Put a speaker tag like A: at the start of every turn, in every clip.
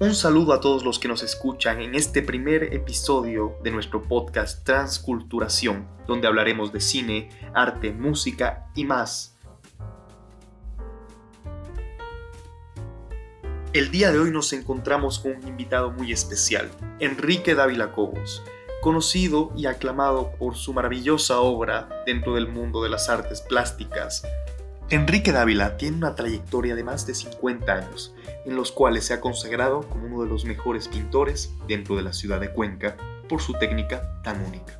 A: Un saludo a todos los que nos escuchan en este primer episodio de nuestro podcast Transculturación, donde hablaremos de cine, arte, música y más. El día de hoy nos encontramos con un invitado muy especial, Enrique Dávila Cobos, conocido y aclamado por su maravillosa obra dentro del mundo de las artes plásticas. Enrique Dávila tiene una trayectoria de más de 50 años en los cuales se ha consagrado como uno de los mejores pintores dentro de la ciudad de Cuenca por su técnica tan única.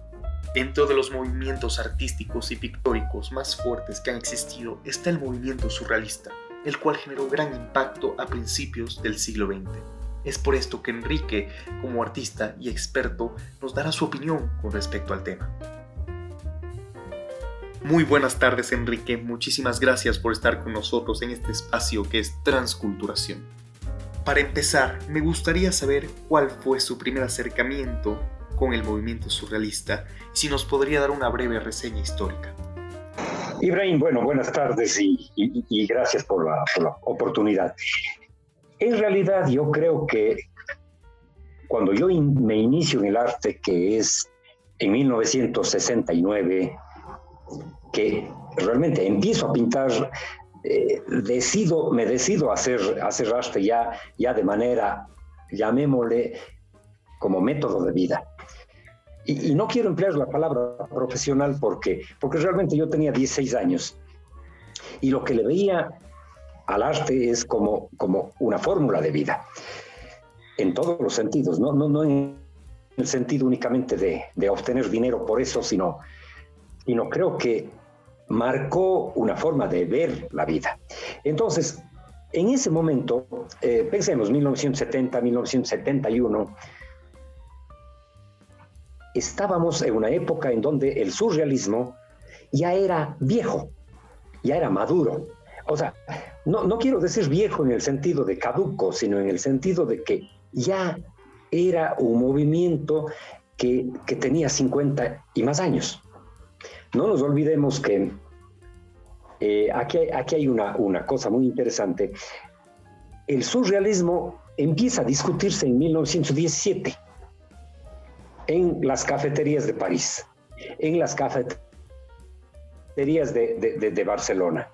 A: Dentro de los movimientos artísticos y pictóricos más fuertes que han existido está el movimiento surrealista, el cual generó gran impacto a principios del siglo XX. Es por esto que Enrique, como artista y experto, nos dará su opinión con respecto al tema. Muy buenas tardes Enrique, muchísimas gracias por estar con nosotros en este espacio que es Transculturación. Para empezar, me gustaría saber cuál fue su primer acercamiento con el movimiento surrealista y si nos podría dar una breve reseña histórica.
B: Ibrahim, bueno, buenas tardes y, gracias por la, por la oportunidad. En realidad yo creo que cuando yo me inicio en el arte, que es en 1969, que realmente empiezo a pintar, eh, decido, me decido a hacer, hacer arte ya, ya de manera, llamémosle, como método de vida. Y, no quiero emplear la palabra profesional porque, porque realmente yo tenía 16 años y lo que le veía al arte es como, como una fórmula de vida, en todos los sentidos, no, no, no en el sentido únicamente de, de obtener dinero por eso, sino, sino creo que marcó una forma de ver la vida. Entonces, en ese momento, eh, pensemos 1970, 1971, estábamos en una época en donde el surrealismo ya era viejo, ya era maduro. O sea, no, no quiero decir viejo en el sentido de caduco, sino en el sentido de que ya era un movimiento que, que tenía 50 y más años. No nos olvidemos que eh, aquí, aquí, hay una, una cosa muy interesante. El surrealismo empieza a discutirse en 1917 en las cafeterías de París, en las cafeterías de, de, Barcelona.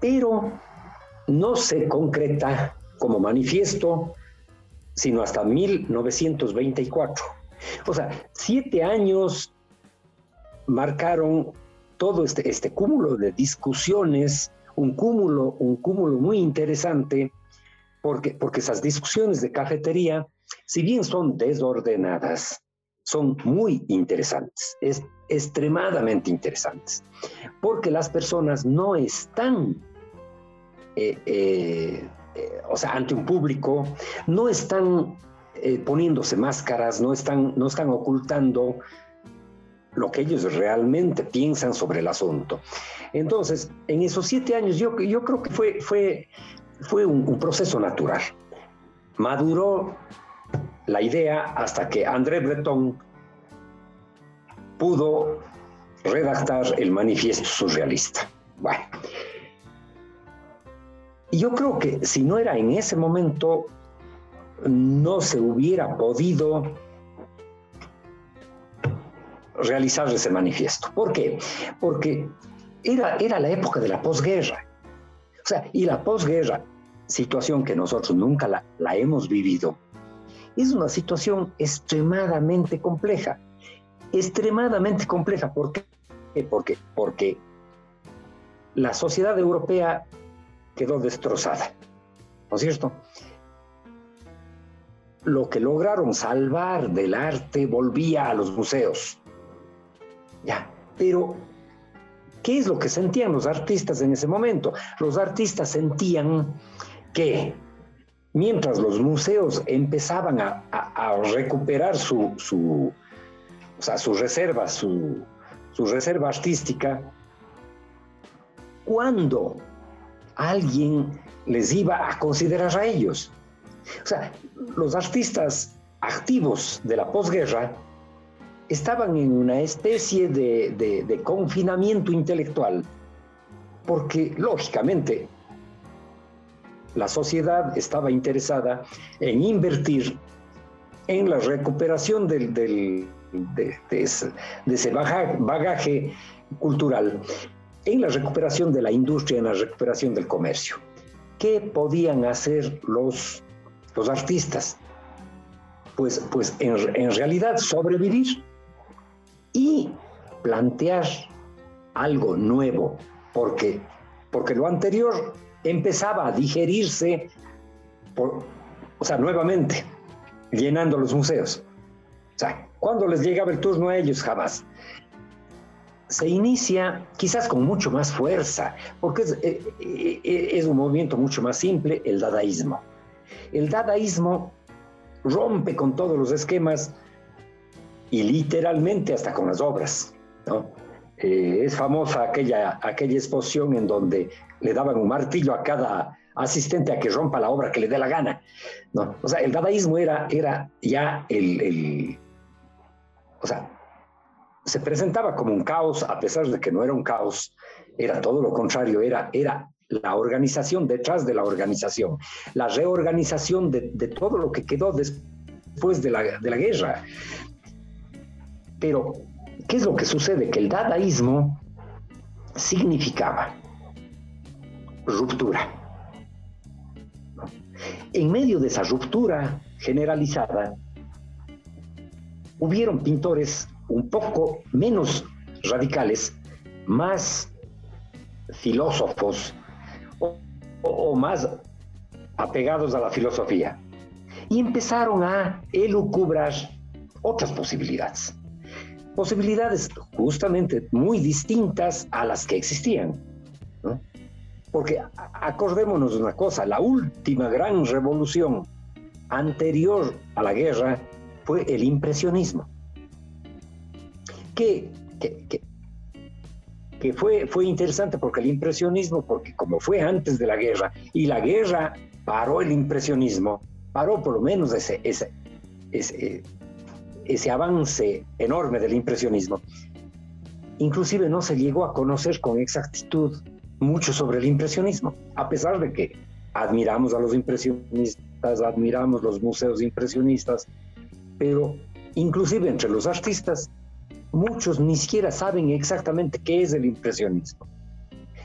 B: Pero no se concreta como manifiesto sino hasta 1924. O sea, siete años marcaron todo este, este cúmulo de discusiones, un cúmulo, un cúmulo muy interesante, porque, porque esas discusiones de cafetería, si bien son desordenadas, son muy interesantes, es extremadamente interesantes, porque las personas no están, eh, eh, eh, o sea, ante un público, no están poniéndose máscaras, no están, no están ocultando lo que ellos realmente piensan sobre el asunto. Entonces, en esos siete años yo, yo creo que fue, fue, fue un, proceso natural. Maduró la idea hasta que André Breton pudo redactar el manifiesto surrealista. Bueno, yo creo que si no era en ese momento, no se hubiera podido realizar ese manifiesto. ¿Por qué? Porque era, era la época de la posguerra. O sea, y la posguerra, situación que nosotros nunca la, la hemos vivido, es una situación extremadamente compleja. Extremadamente compleja. ¿Por qué? Porque, porque la sociedad europea quedó destrozada. ¿No es cierto? Lo que lograron salvar del arte volvía a los museos. Pero ¿qué es lo que sentían los artistas en ese momento? Los artistas sentían que mientras los museos empezaban a, recuperar su, su, su reserva, su, su reserva artística, cuando alguien les iba a considerar a ellos. O sea, los artistas activos de la posguerra estaban en una especie de, confinamiento intelectual, porque lógicamente la sociedad estaba interesada en invertir en la recuperación del, de, ese, bagaje, cultural, en la recuperación de la industria, en la recuperación del comercio. ¿Qué podían hacer los, los artistas? Pues, pues en, realidad sobrevivir y plantear algo nuevo, porque, porque lo anterior empezaba a digerirse, o sea, nuevamente, llenando los museos. O sea, ¿cuándo les llegaba el turno a ellos? Jamás. Se inicia quizás con mucho más fuerza, porque es, eh, eh, es un movimiento mucho más simple, el dadaísmo. El dadaísmo rompe con todos los esquemas y literalmente hasta con las obras. ¿no? Eh, es famosa aquella, aquella exposición en donde le daban un martillo a cada asistente a que rompa la obra que le dé la gana. ¿no? O sea, el dadaísmo era, era ya el, el, O sea, se presentaba como un caos, a pesar de que no era un caos, era todo lo contrario, era, era la organización detrás de la organización, la reorganización de, de todo lo que quedó después de la, de la guerra. Pero ¿Qué es lo que sucede? Que el dadaísmo significaba ruptura. En medio de esa ruptura generalizada, hubieron pintores un poco menos radicales, más filósofos o, más apegados a la filosofía, y empezaron a elucubrar otras posibilidades posibilidades justamente muy distintas a las que existían. Porque acordémonos una cosa, la última gran revolución anterior a la guerra fue el impresionismo, que, que, fue, fue interesante porque el impresionismo, porque como fue antes de la guerra, y la guerra paró el impresionismo, paró por lo menos ese, ese ese avance enorme del impresionismo. Inclusive no se llegó a conocer con exactitud mucho sobre el impresionismo, a pesar de que admiramos a los impresionistas, admiramos los museos impresionistas, pero inclusive entre los artistas, muchos ni siquiera saben exactamente qué es el impresionismo.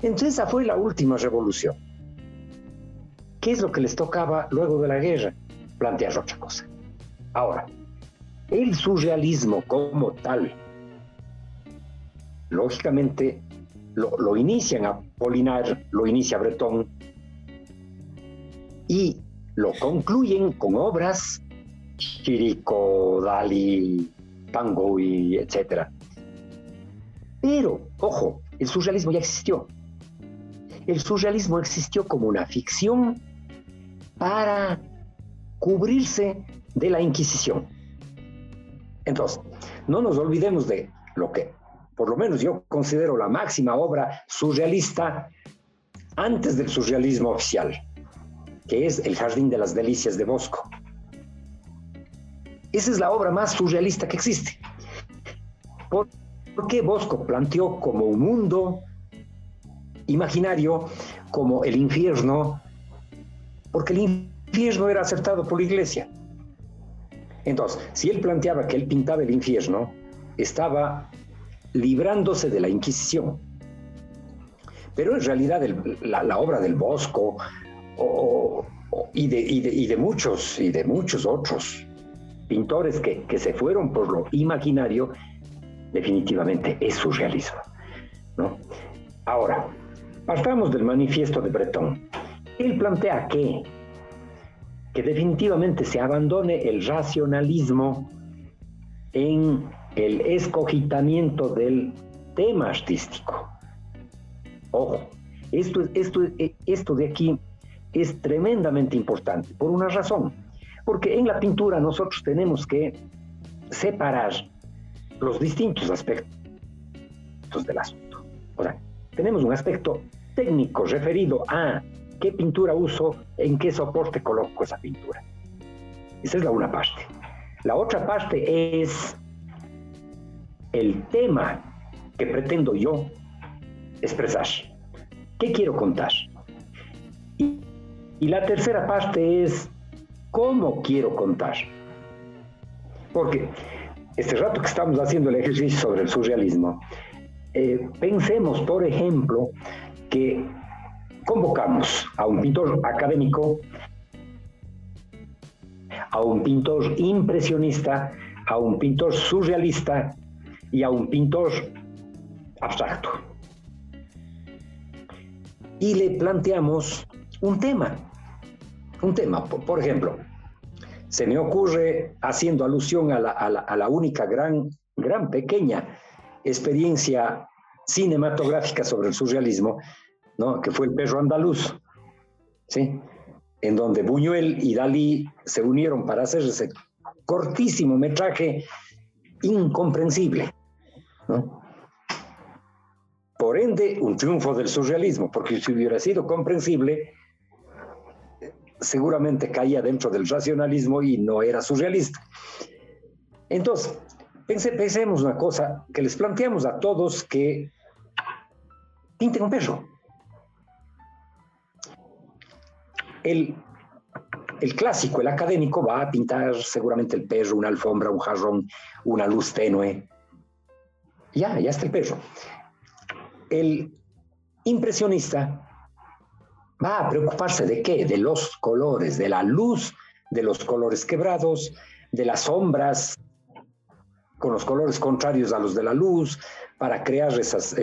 B: Entonces esa fue la última revolución. ¿Qué es lo que les tocaba luego de la guerra? Plantear otra cosa. Ahora, el surrealismo como tal, lógicamente lo, inician a Polinar, lo inicia Breton y lo concluyen con obras Chirico, Dali, Tango y etcétera. Pero, ojo, el surrealismo ya existió. El surrealismo existió como una ficción para cubrirse de la Inquisición. Entonces, no nos olvidemos de lo que, por lo menos yo considero la máxima obra surrealista antes del surrealismo oficial, que es El Jardín de las Delicias de Bosco. Esa es la obra más surrealista que existe. ¿Por, qué Bosco planteó como un mundo imaginario, como el infierno? Porque el infierno era aceptado por la iglesia. Entonces, si él planteaba que él pintaba el infierno, estaba librándose de la Inquisición. Pero en realidad la, obra del Bosco y, de, muchos y de muchos otros pintores que, se fueron por lo imaginario, definitivamente es surrealismo. ¿no? Ahora, partamos del manifiesto de Breton. Él plantea que que definitivamente se abandone el racionalismo en el escogitamiento del tema artístico. Ojo, esto, esto, esto de aquí es tremendamente importante por una razón, porque en la pintura nosotros tenemos que separar los distintos aspectos del asunto. O sea, tenemos un aspecto técnico referido a qué pintura uso, en qué soporte coloco esa pintura. Esa es la una parte. La otra parte es el tema que pretendo yo expresar. ¿Qué quiero contar? Y, la tercera parte es cómo quiero contar. Porque este rato que estamos haciendo el ejercicio sobre el surrealismo, eh, pensemos, por ejemplo, que convocamos a un pintor académico, a un pintor impresionista, a un pintor surrealista y a un pintor abstracto. Y le planteamos un tema, un tema, por ejemplo, se me ocurre haciendo alusión a la, única gran, gran pequeña experiencia cinematográfica sobre el surrealismo, ¿no? que fue el perro andaluz, ¿sí? en donde Buñuel y Dalí se unieron para hacer ese cortísimo metraje incomprensible. Por ende, un triunfo del surrealismo, porque si hubiera sido comprensible, seguramente caía dentro del racionalismo y no era surrealista. Entonces, pensemos una cosa, que les planteamos a todos que pinten un perro. El, el clásico, el académico, va a pintar seguramente el perro, una alfombra, un jarrón, una luz tenue. Ya, ya está el perro. El impresionista va a preocuparse de qué? De los colores, de la luz, de los colores quebrados, de las sombras con los colores contrarios a los de la luz, para crear esas,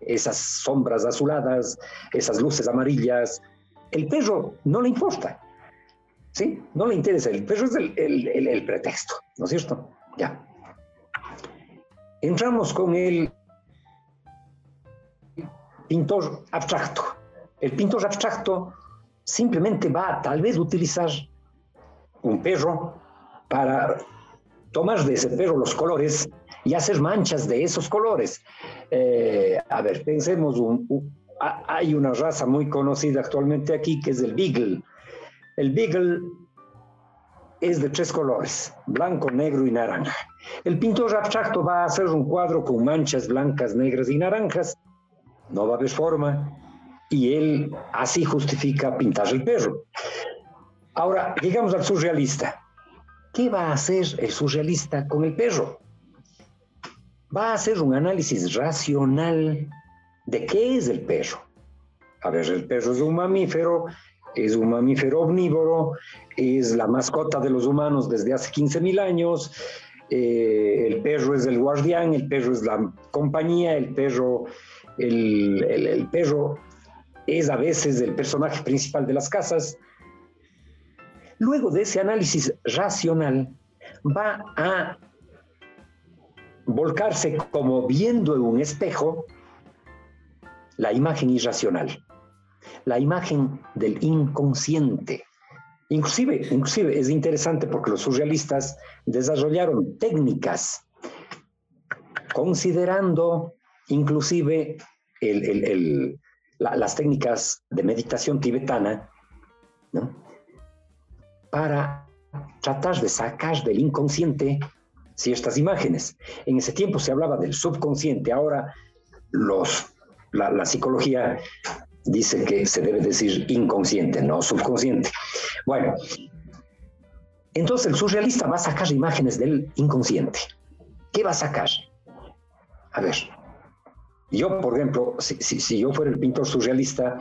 B: esas sombras azuladas, esas luces amarillas. El perro no le importa, ¿sí? No le interesa, el perro es el, el, el pretexto, ¿no es cierto? Ya. Entramos con el pintor abstracto. El pintor abstracto simplemente va a tal vez utilizar un perro para tomar de ese perro los colores y hacer manchas de esos colores. Eh, a ver, pensemos, hay una raza muy conocida actualmente aquí que es el Beagle. El Beagle es de tres colores, blanco, negro y naranja. El pintor abstracto va a hacer un cuadro con manchas blancas, negras y naranjas. No va a haber forma, y él así justifica pintar el perro. Ahora, llegamos al surrealista. ¿Qué va a hacer el surrealista con el perro? Va a hacer un análisis racional de qué es el perro. A ver, el perro es un mamífero, es un mamífero omnívoro, es la mascota de los humanos desde hace 15.000 años, eh, el perro es el guardián, el perro es la compañía, el perro, el, el perro es a veces el personaje principal de las casas. Luego de ese análisis racional, va a volcarse como viendo en un espejo la imagen irracional, la imagen del inconsciente. Inclusive, inclusive es interesante porque los surrealistas desarrollaron técnicas considerando inclusive las técnicas de meditación tibetana, para tratar de sacar del inconsciente ciertas imágenes. En ese tiempo se hablaba del subconsciente, ahora los, la, psicología dice que se debe decir inconsciente, no subconsciente. Bueno, entonces el surrealista va a sacar imágenes del inconsciente. ¿Qué va a sacar? A ver, yo, por ejemplo, si, yo fuera el pintor surrealista,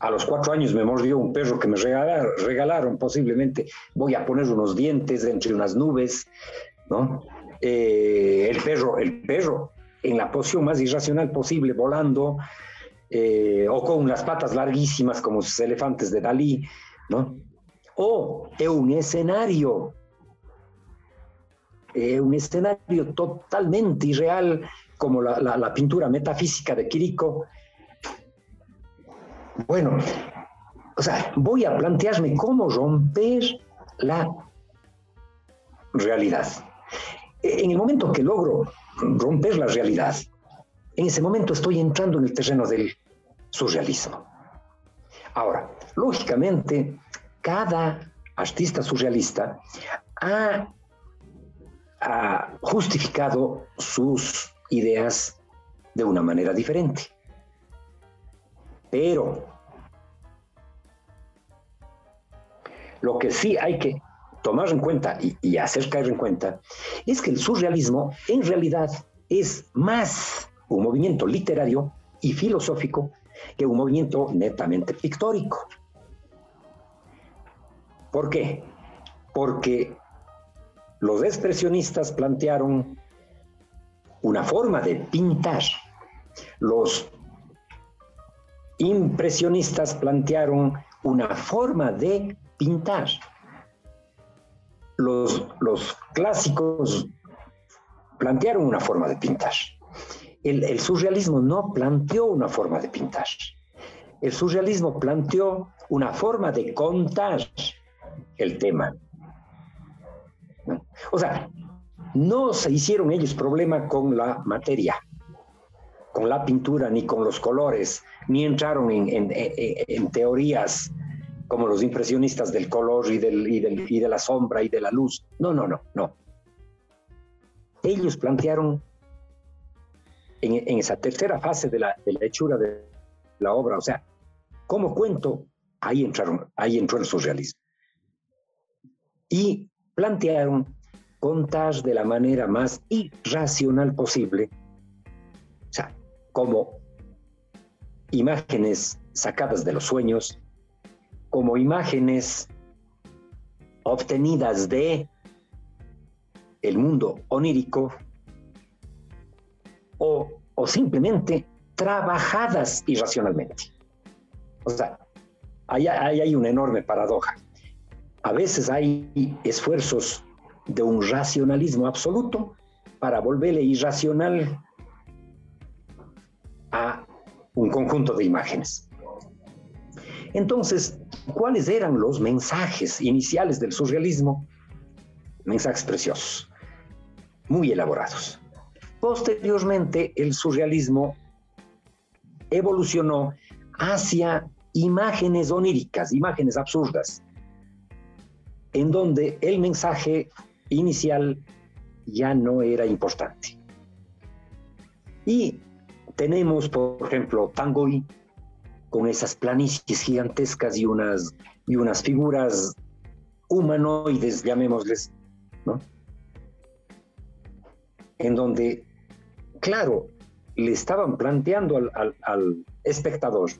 B: a los cuatro años me mordió un perro que me regalaron, regalaron posiblemente, voy a poner unos dientes entre unas nubes, ¿no? Eh, el perro, el perro, en la posición más irracional posible, volando, eh, o con unas patas larguísimas como los elefantes de Dalí, ¿no? O en un escenario, un escenario totalmente irreal como la, pintura metafísica de Quirico. Bueno, o sea, voy a plantearme cómo romper la realidad. En el momento que logro romper la realidad, en ese momento estoy entrando en el terreno del surrealismo. Ahora, lógicamente, cada artista surrealista ha, ha justificado sus ideas de una manera diferente. Pero Lo que sí hay que tomar en cuenta y, y hacer caer en cuenta es que el surrealismo en realidad es más un movimiento literario y filosófico que un movimiento netamente pictórico. ¿Por qué? Porque los expresionistas plantearon una forma de pintar, los impresionistas plantearon una forma de pintar, los, clásicos plantearon una forma de pintar. El, surrealismo no planteó una forma de pintar. El surrealismo planteó una forma de contar el tema. O sea, no se hicieron ellos problema con la materia, con la pintura, ni con los colores, ni entraron en, teorías como los impresionistas del color y, del, y, y de la sombra y de la luz. No, no, no, no. Ellos plantearon en, esa tercera fase de la, de la hechura de la obra, o sea, como cuento, ahí, entraron, ahí entró el surrealismo y plantearon contar de la manera más irracional posible, o sea, como imágenes sacadas de los sueños, como imágenes obtenidas de el mundo onírico o, o simplemente trabajadas irracionalmente. O sea, ahí, hay una enorme paradoja. A veces hay esfuerzos de un racionalismo absoluto para volverle irracional a un conjunto de imágenes. Entonces, ¿cuáles eran los mensajes iniciales del surrealismo? Mensajes preciosos, muy elaborados. Posteriormente, el surrealismo evolucionó hacia imágenes oníricas, imágenes absurdas, en donde el mensaje inicial ya no era importante. Y tenemos, por ejemplo, Tangoy, con esas planicies gigantescas y unas, y unas figuras humanoides, llamémosles, ¿no? En donde, claro, le estaban planteando al, al espectador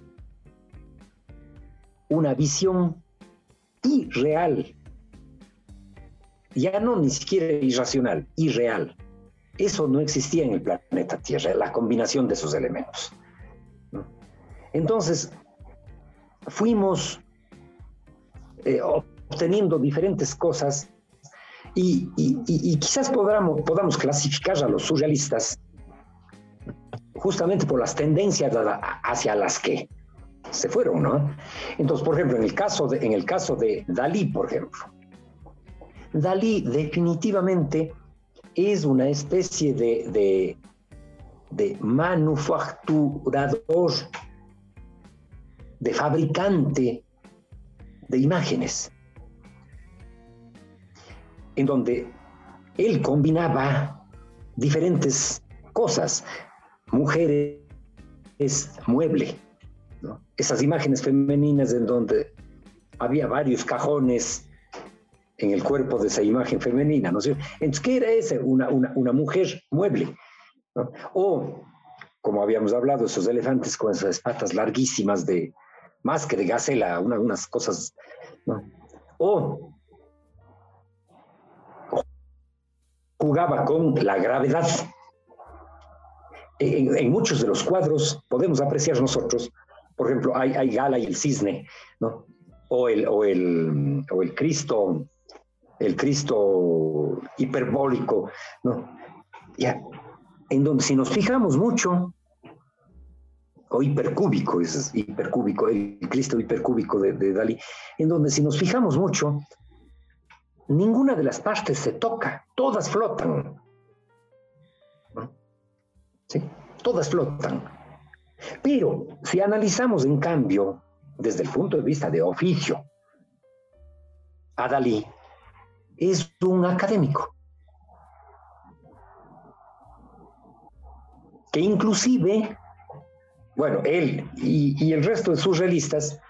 B: una visión irreal ya no ni siquiera irracional, irreal. Eso no existía en el planeta Tierra, la combinación de esos elementos. Entonces, fuimos eh, obteniendo diferentes cosas y, quizás podamos, podamos clasificar a los surrealistas justamente por las tendencias hacia las que se fueron, ¿no? Entonces, por ejemplo, en el caso de, en el caso de Dalí, por ejemplo, Dalí definitivamente es una especie de, de, manufacturador, de fabricante de imágenes, en donde él combinaba diferentes cosas, mujeres, mueble, esas imágenes femeninas en donde había varios cajones en el cuerpo de esa imagen femenina. ¿no? Entonces, ¿qué era ese? Una, una, mujer mueble. O, como habíamos hablado, esos elefantes con esas patas larguísimas de, más que de gacela, unas cosas. O jugaba con la gravedad. En, muchos de los cuadros podemos apreciar nosotros, por ejemplo, hay, hay Gala y el cisne, ¿no? o, el, o, el, o el Cristo el Cristo hiperbólico, ¿no? Ya, en donde si nos fijamos mucho, o hipercúbico, es hipercúbico, el Cristo hipercúbico de, de Dalí, en donde si nos fijamos mucho, ninguna de las partes se toca, todas flotan. ¿Sí? Todas flotan. Pero si analizamos en cambio desde el punto de vista de oficio a Dalí, es un académico. Que inclusive, bueno, él y, el resto de sus realistas,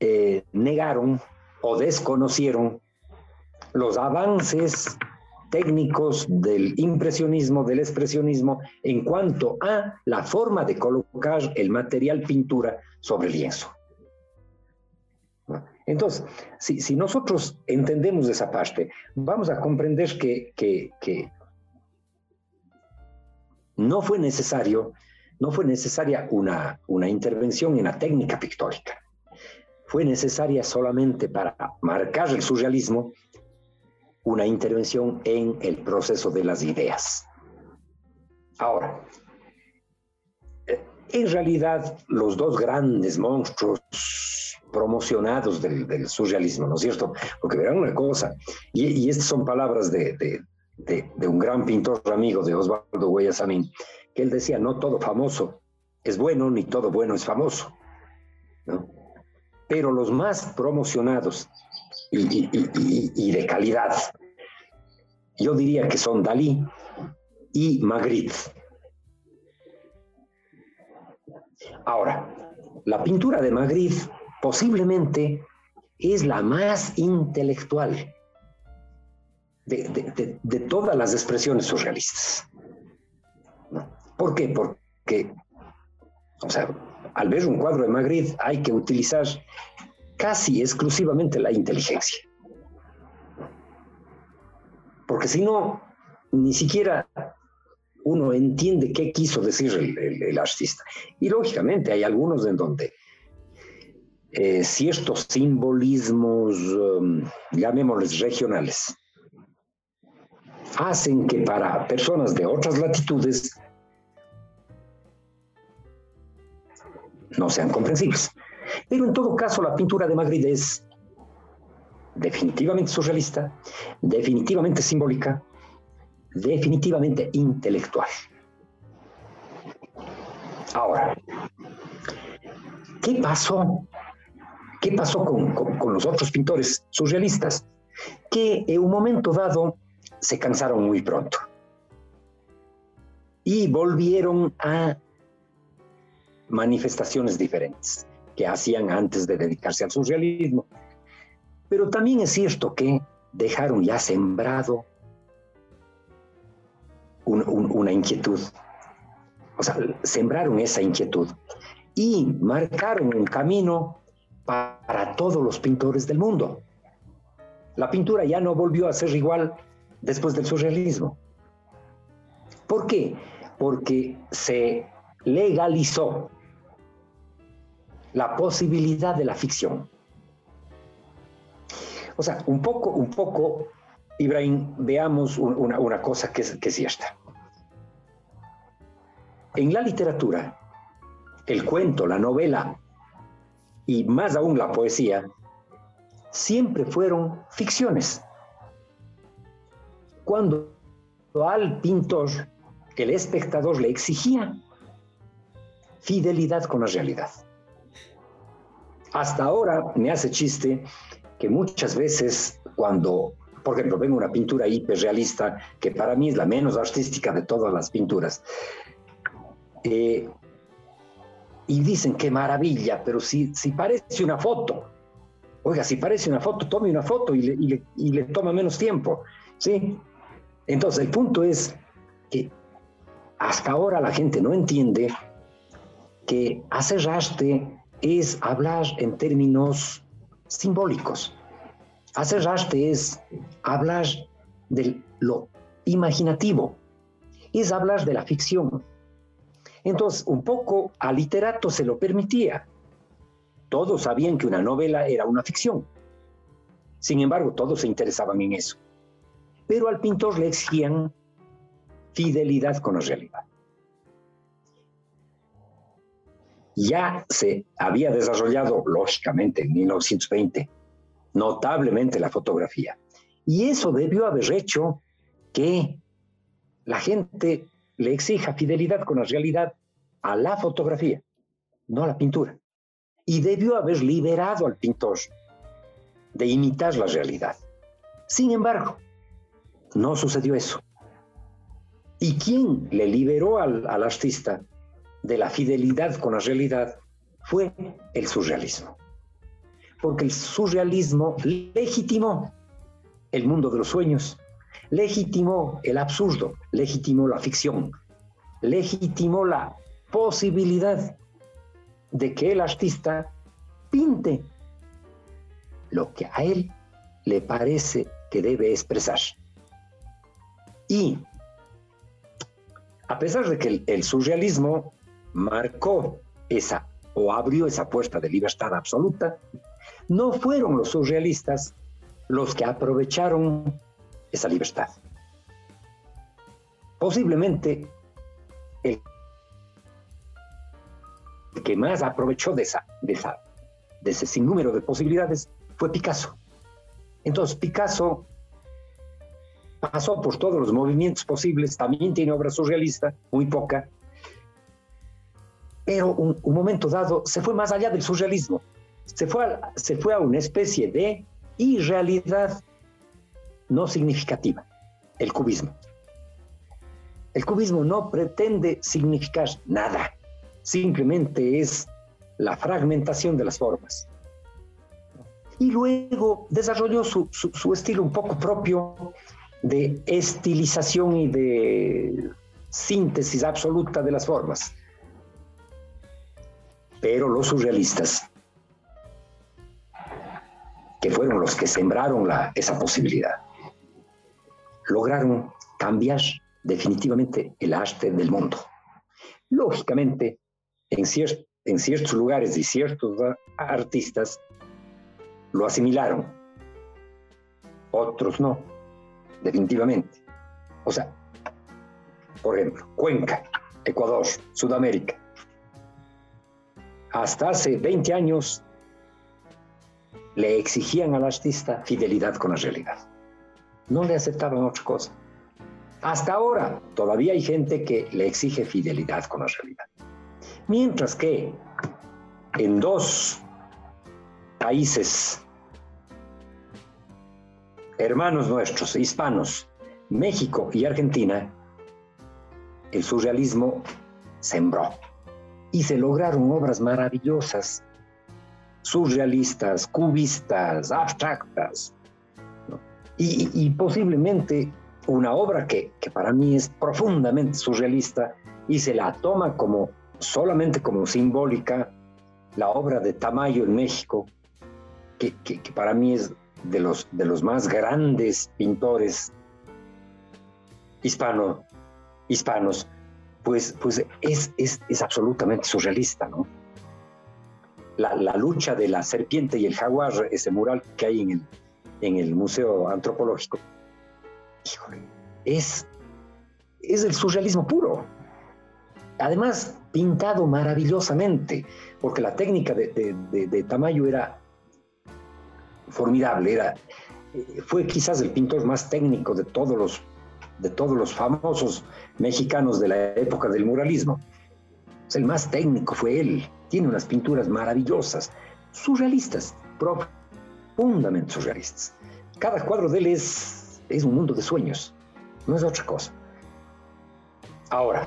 B: eh, negaron o desconocieron los avances técnicos del impresionismo, del expresionismo, en cuanto a la forma de colocar el material pintura sobre el lienzo. Entonces, si, nosotros entendemos esa parte, vamos a comprender que, que, no fue necesario, no fue necesaria una, una intervención en la técnica pictórica. Fue necesaria solamente para marcar el surrealismo una intervención en el proceso de las ideas. Ahora, en realidad, los dos grandes monstruos promocionados del, surrealismo, ¿no es cierto? Porque verán una cosa, y, estas son palabras de, un gran pintor amigo de Osvaldo Guayasamín, que él decía, no todo famoso es bueno, ni todo bueno es famoso, Pero los más promocionados y, de calidad, yo diría que son Dalí y Magritte. Ahora, la pintura de Magritte posiblemente es la más intelectual de, todas las expresiones surrealistas. ¿Por qué? Porque, o sea, al ver un cuadro de Magritte hay que utilizar casi exclusivamente la inteligencia. Porque si no, ni siquiera uno entiende qué quiso decir el artista. Y lógicamente hay algunos en donde eh, ciertos simbolismos, um, llamémosles regionales, hacen que para personas de otras latitudes no sean comprensibles. Pero en todo caso, la pintura de Magritte es definitivamente surrealista, definitivamente simbólica, definitivamente intelectual. Ahora, ¿qué pasó ¿Qué pasó con, los otros pintores surrealistas? Que en un momento dado se cansaron muy pronto y volvieron a manifestaciones diferentes que hacían antes de dedicarse al surrealismo. Pero también es cierto que dejaron ya sembrado una inquietud. O sea, sembraron esa inquietud y marcaron un camino para todos los pintores del mundo. La pintura ya no volvió a ser igual después del surrealismo. ¿Por qué? Porque se legalizó la posibilidad de la ficción. O sea, un poco, un poco, Ibrahim, veamos una, cosa que es, que es cierta. En la literatura, el cuento, la novela, y más aún la poesía, siempre fueron ficciones. Cuando al pintor, el espectador le exigía fidelidad con la realidad. Hasta ahora me hace chiste que muchas veces cuando, por ejemplo, vengo una pintura hiperrealista, que para mí es la menos artística de todas las pinturas, eh, y dicen qué maravilla, pero si, si parece una foto, oiga, si parece una foto, tome una foto y le, y le, toma menos tiempo, ¿sí? Entonces, el punto es que hasta ahora la gente no entiende que hacer arte es hablar en términos simbólicos. Hacer arte es hablar de lo imaginativo, es hablar de la ficción, entonces, un poco al literato se lo permitía. Todos sabían que una novela era una ficción. Sin embargo, todos se interesaban en eso. Pero al pintor le exigían fidelidad con la realidad. Ya se había desarrollado, lógicamente, en 1920, notablemente la fotografía. Y eso debió haber hecho que la gente le exija fidelidad con la realidad a la fotografía, no a la pintura. Y debió haber liberado al pintor de imitar la realidad. Sin embargo, no sucedió eso. ¿Y quién le liberó al, al artista de la fidelidad con la realidad? Fue el surrealismo. porque el surrealismo legitimó el mundo de los sueños, legitimó el absurdo, legitimó la ficción, legitimó la posibilidad de que el artista pinte lo que a él le parece que debe expresar. Y a pesar de que el, surrealismo marcó esa o abrió esa puerta de libertad absoluta, no fueron los surrealistas los que aprovecharon esa libertad. Posiblemente el que más aprovechó de, esa, de, esa, de ese sinnúmero de posibilidades fue Picasso. Entonces Picasso pasó por todos los movimientos posibles, también tiene obra surrealista, muy poca, pero un, un momento dado se fue más allá del surrealismo, se fue, a, se fue a una especie de irrealidad no significativa, el cubismo. El cubismo no pretende significar nada, simplemente es la fragmentación de las formas. Y luego desarrolló su, su, estilo un poco propio de estilización y de síntesis absoluta de las formas. Pero los surrealistas, que fueron los que sembraron la, esa posibilidad, lograron cambiar definitivamente el arte del mundo. Lógicamente, en, en ciertos lugares y ciertos artistas lo asimilaron, otros no, definitivamente. O sea, por ejemplo, Cuenca, Ecuador, Sudamérica. Hasta hace 20 años le exigían al artista fidelidad con la realidad. No le aceptaban otra cosa. Hasta ahora todavía hay gente que le exige fidelidad con la realidad. Mientras que en dos países hermanos nuestros, hispanos, México y Argentina, el surrealismo sembró y se lograron obras maravillosas, surrealistas, cubistas, abstractas, y, posiblemente una obra que, que, para mí es profundamente surrealista y se la toma como solamente como simbólica, la obra de Tamayo en México, que, que, que para mí es de los, de los más grandes pintores hispano, hispanos, pues, pues es, es, es absolutamente surrealista, ¿no? La, la, lucha de la serpiente y el jaguar, ese mural que hay en el, en el Museo Antropológico, es, es el surrealismo puro. Además, pintado maravillosamente, porque la técnica de, de, de Tamayo era formidable, era, eh, fue quizás el pintor más técnico de todos los, de todos los famosos mexicanos de la época del muralismo. el más técnico fue él. Tiene unas pinturas maravillosas, surrealistas, profundamente surrealistas. Cada cuadro de él es, es un mundo de sueños, no es otra cosa. Ahora,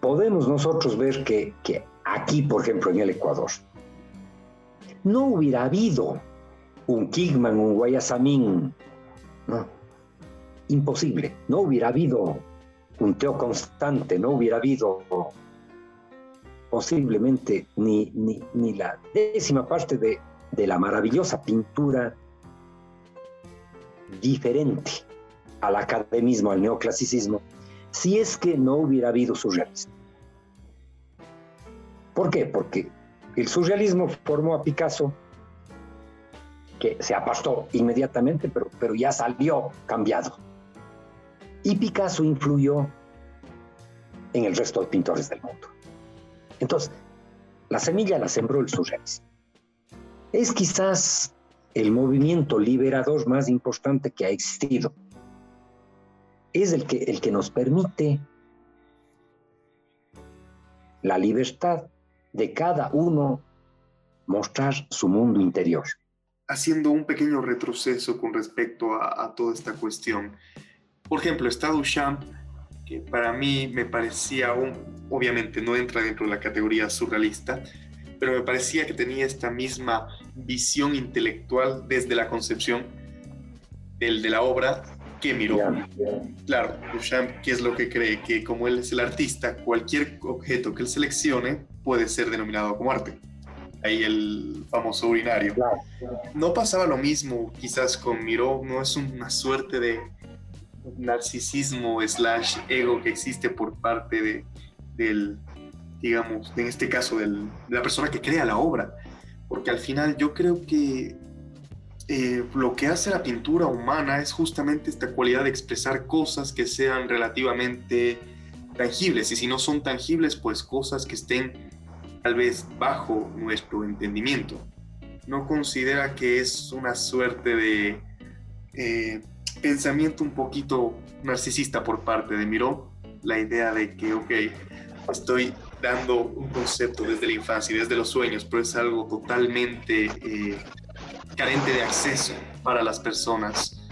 B: podemos nosotros ver que, que aquí, por ejemplo, en el Ecuador, no hubiera habido un Kigman, un Guayasamín, no, imposible, no hubiera habido un Teo Constante, no hubiera habido posiblemente ni, ni, la décima parte de, de la maravillosa pintura diferente al academismo, al neoclasicismo, si es que no hubiera habido surrealismo. ¿Por qué? Porque el surrealismo formó a Picasso, que se apartó inmediatamente, pero, pero ya salió cambiado. Y Picasso influyó en el resto de pintores del mundo. Entonces, la semilla la sembró el surrealismo. Es quizás el movimiento liberador más importante que ha existido. Es el que, el que nos permite la libertad de cada uno mostrar su mundo interior.
A: Haciendo un pequeño retroceso con respecto a, toda esta cuestión. Por ejemplo, está Duchamp, que para mí me parecía, un, obviamente no entra dentro de la categoría surrealista, pero me parecía que tenía esta misma visión intelectual desde la concepción del, de la obra que miró. Claro, Duchamp, ¿qué es lo que cree? Que como él es el artista, cualquier objeto que él seleccione puede ser denominado como arte. Ahí el famoso urinario. No pasaba lo mismo quizás con Miró, no es una suerte de narcisismo slash ego que existe por parte de, del, digamos, en este caso, del, de la persona que crea la obra. Porque al final yo creo que eh, lo que hace la pintura humana es justamente esta cualidad de expresar cosas que sean relativamente tangibles. Y si no son tangibles, pues cosas que estén tal vez bajo nuestro entendimiento. No considera que es una suerte de eh, pensamiento un poquito narcisista por parte de Miró, la idea de que, ok, estoy dando un concepto desde la infancia y desde los sueños, pero es algo totalmente eh, carente de acceso para las personas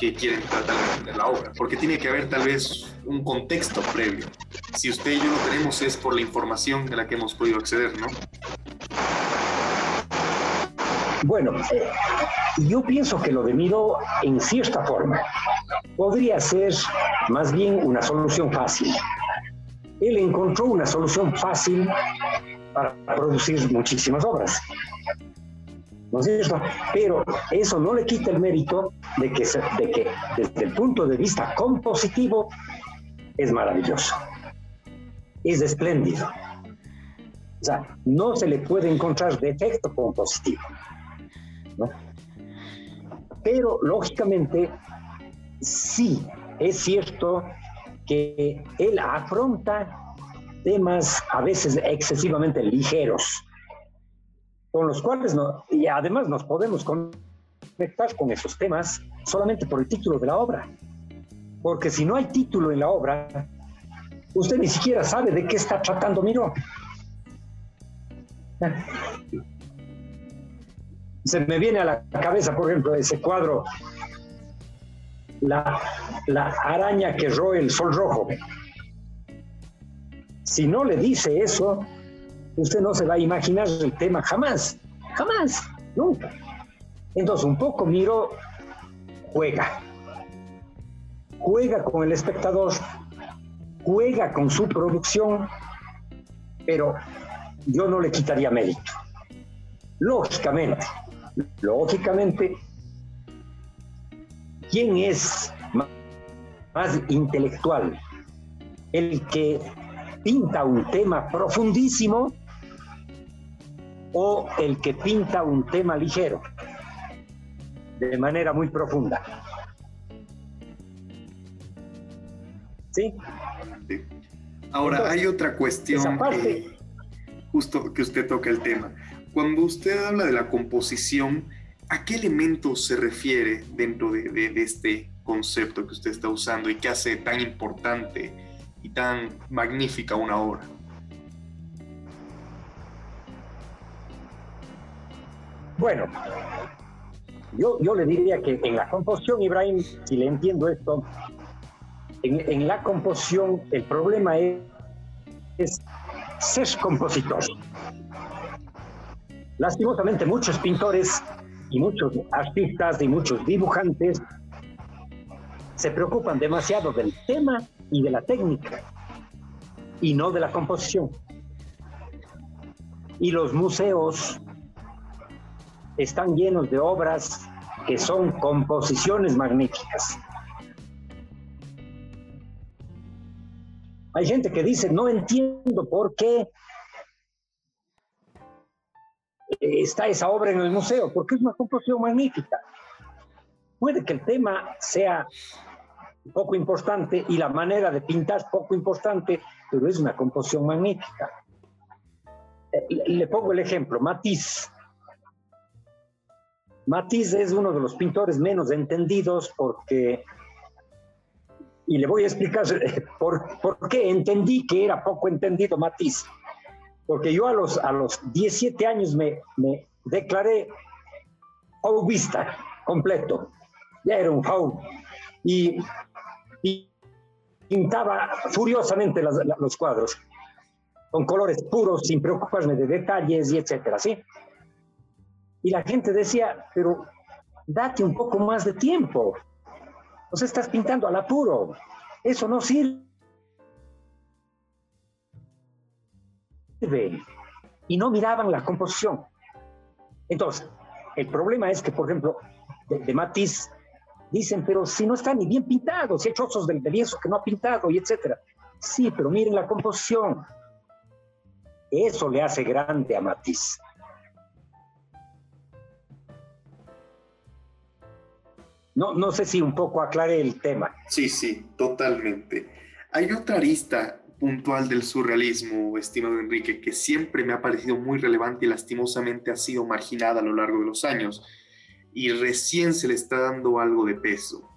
A: que quieren tratar de la obra, porque tiene que haber tal vez un contexto previo. Si usted y yo lo tenemos es por la información de la que hemos podido acceder, ¿no?
B: Bueno, eh, yo pienso que lo de Miro, en cierta forma, podría ser más bien una solución fácil. Él encontró una solución fácil para producir muchísimas obras. ¿No es cierto? Pero eso no le quita el mérito de que, de que desde el punto de vista compositivo es maravilloso. Es espléndido. O sea, no se le puede encontrar defecto compositivo. Pero lógicamente, sí, es cierto que él afronta temas a veces excesivamente ligeros, con los cuales no, y además nos podemos conectar con esos temas solamente por el título de la obra. Porque si no hay título en la obra, usted ni siquiera sabe de qué está tratando Miro se me viene a la cabeza, por ejemplo, ese cuadro, la, la araña que roe el sol rojo. Si no le dice eso, usted no se va a imaginar el tema jamás, jamás, nunca. Entonces, un poco Miro juega, juega con el espectador, juega con su producción, pero yo no le quitaría mérito. Lógicamente, lógicamente, ¿quién es más intelectual? ¿El que pinta un tema profundísimo o el que pinta un tema ligero, de manera muy profunda?
A: ¿Sí? Ahora, hay otra cuestión que, justo que usted toca el tema. Cuando usted habla de la composición, ¿a qué elementos se refiere dentro de, este concepto que usted está usando y que hace tan importante y tan magnífica una obra?
B: Bueno, yo, yo le diría que en la composición, Ibrahim, si le entiendo esto, en, la composición el problema es, es ser compositor. Lastimosamente muchos pintores y muchos artistas y muchos dibujantes se preocupan demasiado del tema y de la técnica y no de la composición. Y los museos están llenos de obras que son composiciones magníficas. Hay gente que dice, no entiendo por qué está esa obra en el museo, porque es una composición magnífica. Puede que el tema sea poco importante y la manera de pintar poco importante, pero es una composición magnífica. Eh, le pongo el ejemplo, Matisse. Matisse es uno de los pintores menos entendidos porque, y le voy a explicar por, por qué entendí que era poco entendido Matisse porque yo a los, a los 17 años me, me declaré fauvista completo, ya era un fau, y, pintaba furiosamente los cuadros. con colores puros, sin preocuparme de detalles y etcétera, ¿sí? Y la gente decía, pero date un poco más de tiempo. Sea, estás pintando al apuro. Eso no sirve. Y no miraban la composición. Entonces, el problema es que, por ejemplo, de, de Matiz, dicen, pero si no está ni bien pintado, si hay trozos del, lienzo que no ha pintado y etcétera. Sí, pero miren la composición. Eso le hace grande a Matiz. No, no sé si un poco aclaré el tema.
A: Sí, sí, totalmente. Hay otra arista puntual del surrealismo, estimado Enrique, que siempre me ha parecido muy relevante y lastimosamente ha sido marginada a lo largo de los años y recién se le está dando algo de peso,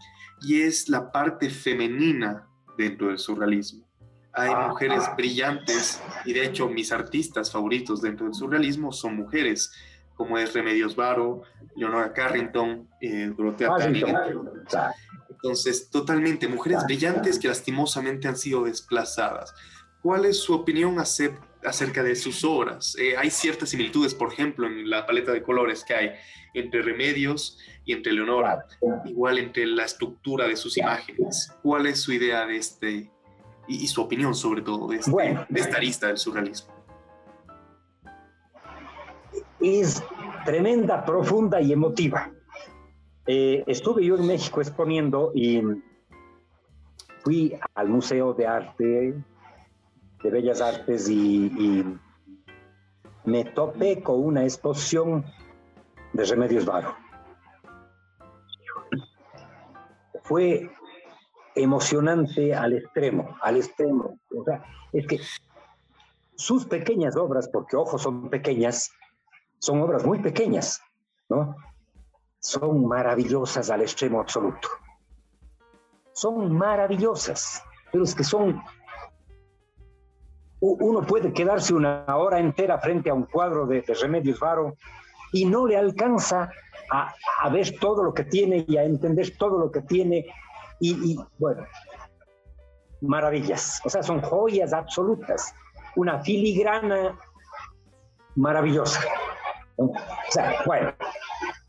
A: y es la parte femenina dentro del surrealismo. Hay ah, mujeres ah. brillantes y de hecho mis artistas favoritos dentro del surrealismo son mujeres, como es Remedios Varo, Leonora Carrington, eh, Dorothea Entonces, totalmente, mujeres brillantes que lastimosamente han sido desplazadas. ¿Cuál es su opinión acerca de sus obras? Eh, hay ciertas similitudes, por ejemplo, en la paleta de colores que hay entre Remedios y entre Leonora, igual entre la estructura de sus imágenes. ¿Cuál es su idea de este y, su opinión sobre todo de, este, de esta arista del surrealismo?
B: Es tremenda, profunda y emotiva. Eh, estuve yo en México exponiendo y fui al Museo de Arte, de Bellas Artes y, me topé con una exposición de Remedios Varo. Fue emocionante al extremo, al extremo. O sea, es que sus pequeñas obras, porque ojos son pequeñas, son obras muy pequeñas, ¿no? Son maravillosas al extremo absoluto. Son maravillosas, pero es que son... Uno puede quedarse una hora entera frente a un cuadro de, Remedios Varo y no le alcanza a, ver todo lo que tiene y a entender todo lo que tiene. Y, bueno, maravillas. O sea, son joyas absolutas. Una filigrana maravillosa. Bueno,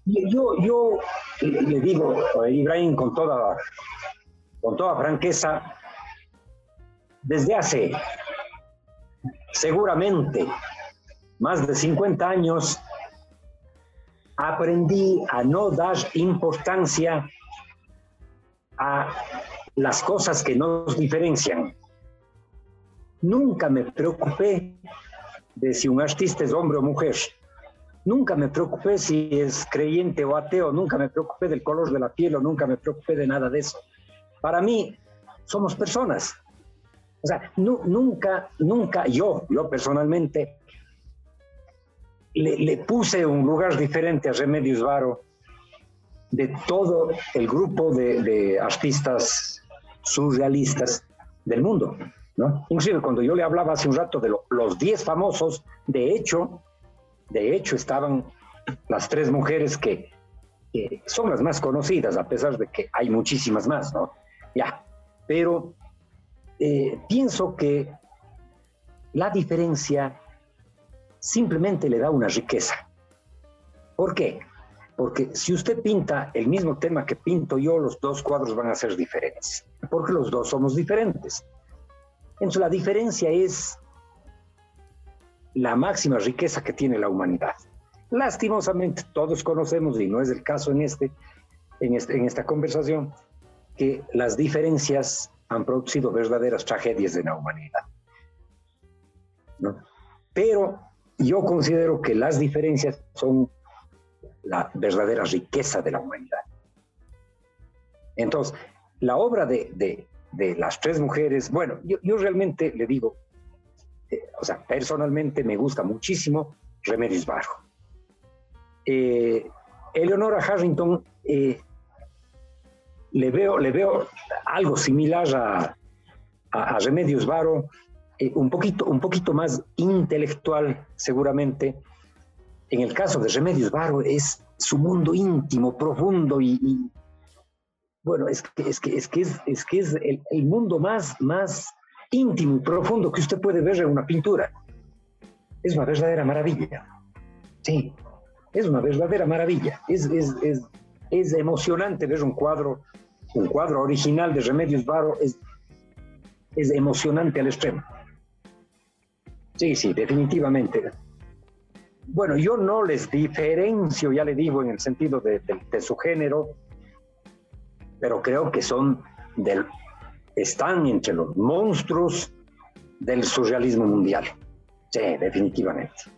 B: yo, yo le digo, a Ibrahim, con toda, con toda franqueza, desde hace seguramente más de 50 años, aprendí a no dar importancia a las cosas que nos diferencian. Nunca me preocupé de si un artista es hombre o mujer. Nunca me preocupé si es creyente o ateo, nunca me preocupé del color de la piel o nunca me preocupé de nada de eso. Para mí, somos personas. O sea, nunca, nunca yo, yo personalmente, le, puse un lugar diferente a Remedios Varo de todo el grupo de, artistas surrealistas del mundo. ¿no? Inclusive cuando yo le hablaba hace un rato de los 10 famosos, de hecho, de hecho estaban las tres mujeres que, son las más conocidas, a pesar de que hay muchísimas más, ¿no? Ya, pero eh, pienso que la diferencia simplemente le da una riqueza. ¿Por qué? Porque si usted pinta el mismo tema que pinto yo, los dos cuadros van a ser diferentes, porque los dos somos diferentes. Entonces la diferencia es la máxima riqueza que tiene la humanidad. Lastimosamente todos conocemos, y no es el caso en, este, en, este, en esta conversación, que las diferencias han producido verdaderas tragedias en la humanidad. ¿no? Pero yo considero que las diferencias son la verdadera riqueza de la humanidad. Entonces, la obra de, las tres mujeres, bueno, yo, realmente le digo, o sea, personalmente me gusta muchísimo Remedios Varo. Eh, Eleonora Harrington, eh, le, veo, le veo algo similar a, Remedios Varo eh, un, poquito, un poquito más intelectual, seguramente. En el caso de Remedios Varo es su mundo íntimo, profundo y, bueno, es que es, que, es, que es, que es el, mundo más, más íntimo y profundo que usted puede ver en una pintura. Es una verdadera maravilla. Sí, es una verdadera maravilla. Es, es, es, es emocionante ver un cuadro, un cuadro original de Remedios Varo, es, es emocionante al extremo. Sí, sí, definitivamente. Bueno, yo no les diferencio, ya le digo, en el sentido de, de su género, pero creo que son del, están entre los monstruos del surrealismo mundial. Sí, definitivamente.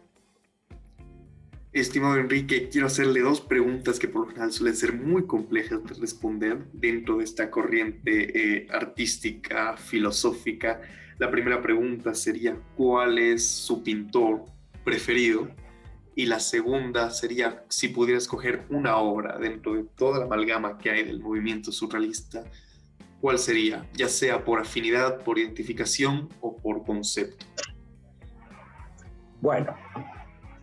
A: Estimado Enrique, quiero hacerle dos preguntas que por lo general suelen ser muy complejas de responder dentro de esta corriente eh, artística, filosófica. La primera pregunta sería, ¿cuál es su pintor preferido? Y la segunda sería, si pudiera escoger una obra dentro de toda la amalgama que hay del movimiento surrealista, ¿cuál sería? Ya sea por afinidad, por identificación o por concepto.
B: Bueno,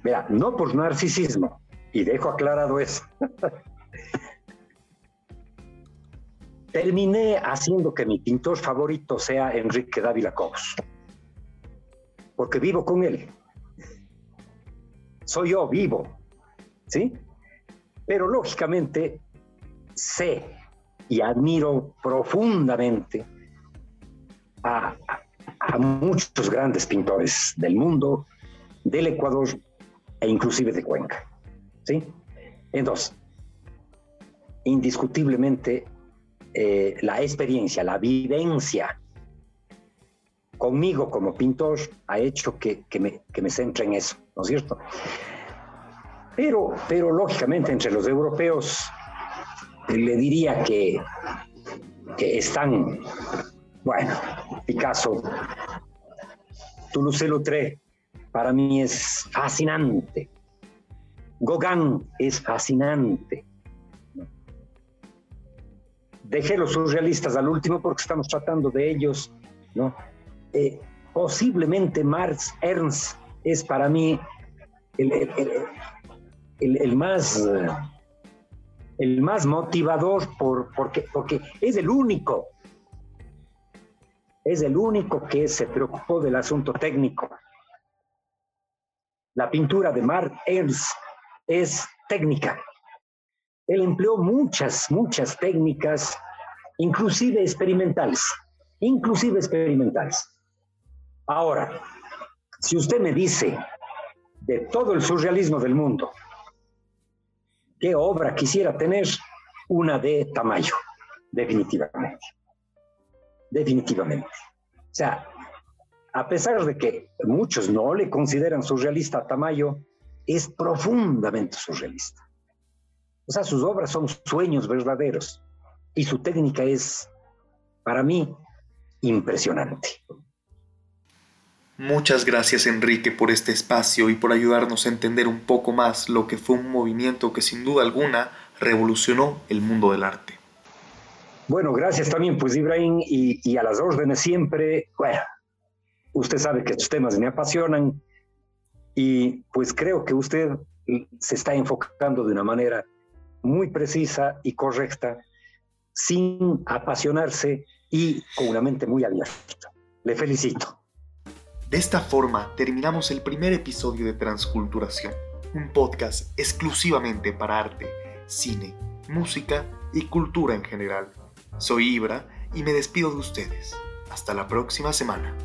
B: Mira, no por narcisismo, y dejo aclarado eso. Terminé haciendo que mi pintor favorito sea Enrique Dávila Cobos, porque vivo con él. Soy yo vivo, ¿sí? Pero lógicamente sé y admiro profundamente a, muchos grandes pintores del mundo, del Ecuador e inclusive de Cuenca. ¿sí? Entonces, indiscutiblemente eh, la experiencia, la vivencia conmigo como pintor ha hecho que, me, que, me, centre en eso, ¿no es cierto? Pero, pero lógicamente entre los europeos le diría que, que están, bueno, Picasso, Toulouse-Lautrec, para mí es fascinante. Gauguin es fascinante. Dejé los surrealistas al último porque estamos tratando de ellos, ¿no? Eh, posiblemente Marx Ernst es para mí el, más el más motivador por, porque, es el único es el único que se preocupó del asunto técnico la pintura de Mark Ernst es técnica. Él empleó muchas, muchas técnicas, inclusive experimentales, inclusive experimentales. Ahora, si usted me dice de todo el surrealismo del mundo, ¿qué obra quisiera tener? Una de Tamayo, definitivamente. Definitivamente. O sea, a pesar de que muchos no le consideran surrealista a Tamayo, es profundamente surrealista. O sea, sus obras son sueños verdaderos y su técnica es, para mí, impresionante.
A: Muchas gracias Enrique por este espacio y por ayudarnos a entender un poco más lo que fue un movimiento que sin duda alguna revolucionó el mundo del arte.
B: Bueno, gracias también pues Ibrahim y, y a las órdenes siempre. Bueno, usted sabe que estos temas me apasionan y pues creo que usted se está enfocando de una manera muy precisa y correcta, sin apasionarse y con una mente muy abierta. Le felicito.
A: De esta forma terminamos el primer episodio de Transculturación, un podcast exclusivamente para arte, cine, música y cultura en general. Soy Ibra y me despido de ustedes. Hasta la próxima semana.